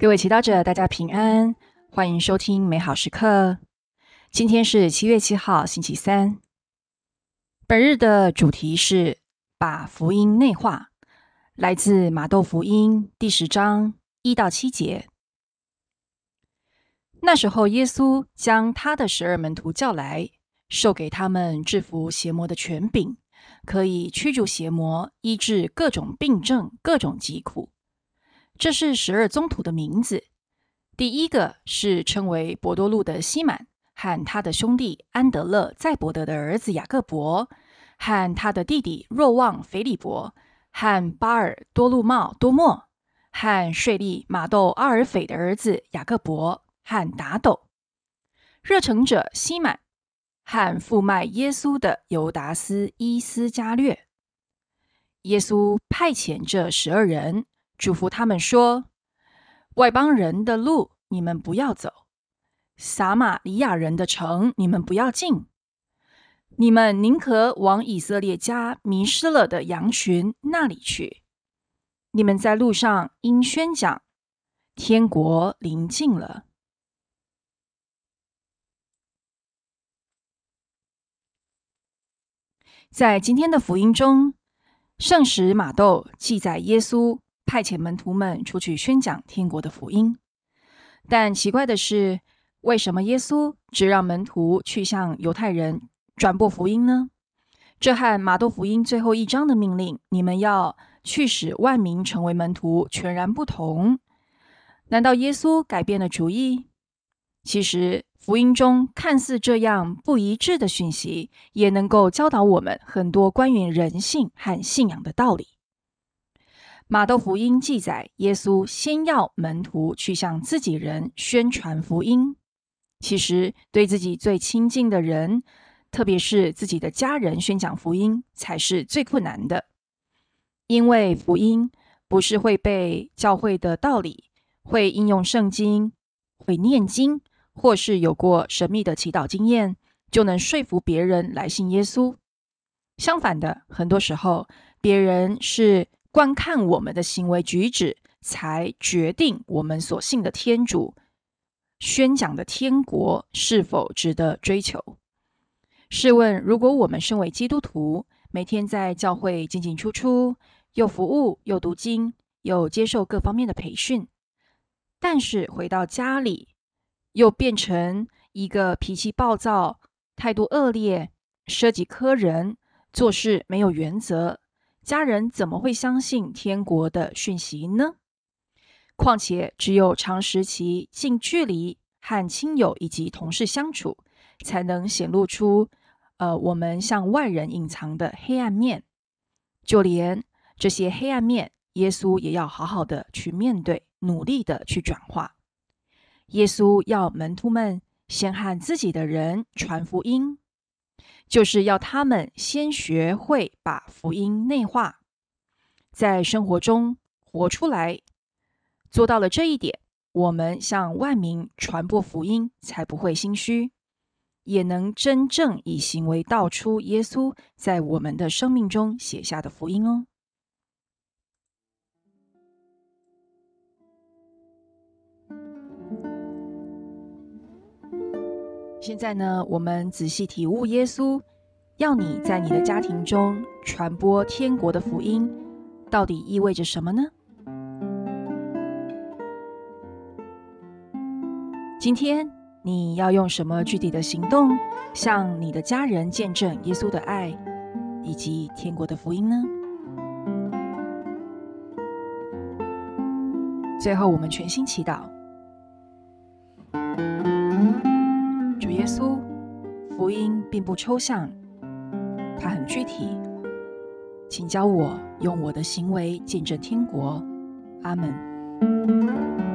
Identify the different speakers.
Speaker 1: 各位祈祷者，大家平安，欢迎收听美好时刻。今天是七月七号，星期三。本日的主题是把福音内化，来自马窦福音第十章一到七节。那时候，耶稣将他的十二门徒叫来，授给他们制服邪魔的权柄，可以驱逐邪魔，医治各种病症、各种疾苦。这是十二宗徒的名字。第一个是称为伯多禄的西满，和他的兄弟安德勒、在伯德的儿子雅各伯，和他的弟弟若望、腓利伯，和巴尔多禄茂、多莫，和税利马窦阿尔斐的儿子雅各伯，和达斗。热诚者西满，和负卖耶稣的犹达斯伊斯加略。耶稣派遣这十二人。嘱咐他们说：“外邦人的路你们不要走，撒玛利亚人的城你们不要进。你们宁可往以色列家迷失了的羊群那里去。你们在路上应宣讲，天国临近了。”在今天的福音中，圣史马窦记载耶稣。派遣门徒们出去宣讲天国的福音，但奇怪的是，为什么耶稣只让门徒去向犹太人转播福音呢？这和马窦福音最后一章的命令“你们要去使万民成为门徒”全然不同。难道耶稣改变了主意？其实，福音中看似这样不一致的讯息，也能够教导我们很多关于人性和信仰的道理。马窦福音记载，耶稣先要门徒去向自己人宣传福音。其实，对自己最亲近的人，特别是自己的家人，宣讲福音才是最困难的。因为福音不是会被教会的道理，会应用圣经，会念经，或是有过神秘的祈祷经验，就能说服别人来信耶稣。相反的，很多时候，别人是。观看我们的行为举止，才决定我们所信的天主宣讲的天国是否值得追求。试问，如果我们身为基督徒，每天在教会进进出出，又服务，又读经，又接受各方面的培训，但是回到家里，又变成一个脾气暴躁、态度恶劣、舍己苛人、做事没有原则。家人怎么会相信天国的讯息呢？况且，只有长时期近距离和亲友以及同事相处，才能显露出，呃，我们向外人隐藏的黑暗面。就连这些黑暗面，耶稣也要好好的去面对，努力的去转化。耶稣要门徒们先和自己的人传福音。就是要他们先学会把福音内化，在生活中活出来。做到了这一点，我们向万民传播福音，才不会心虚，也能真正以行为道出耶稣在我们的生命中写下的福音哦。现在呢，我们仔细体悟耶稣要你在你的家庭中传播天国的福音，到底意味着什么呢？今天你要用什么具体的行动向你的家人见证耶稣的爱以及天国的福音呢？最后，我们全心祈祷。稣福音并不抽象，它很具体。请教我用我的行为见证天国。阿门。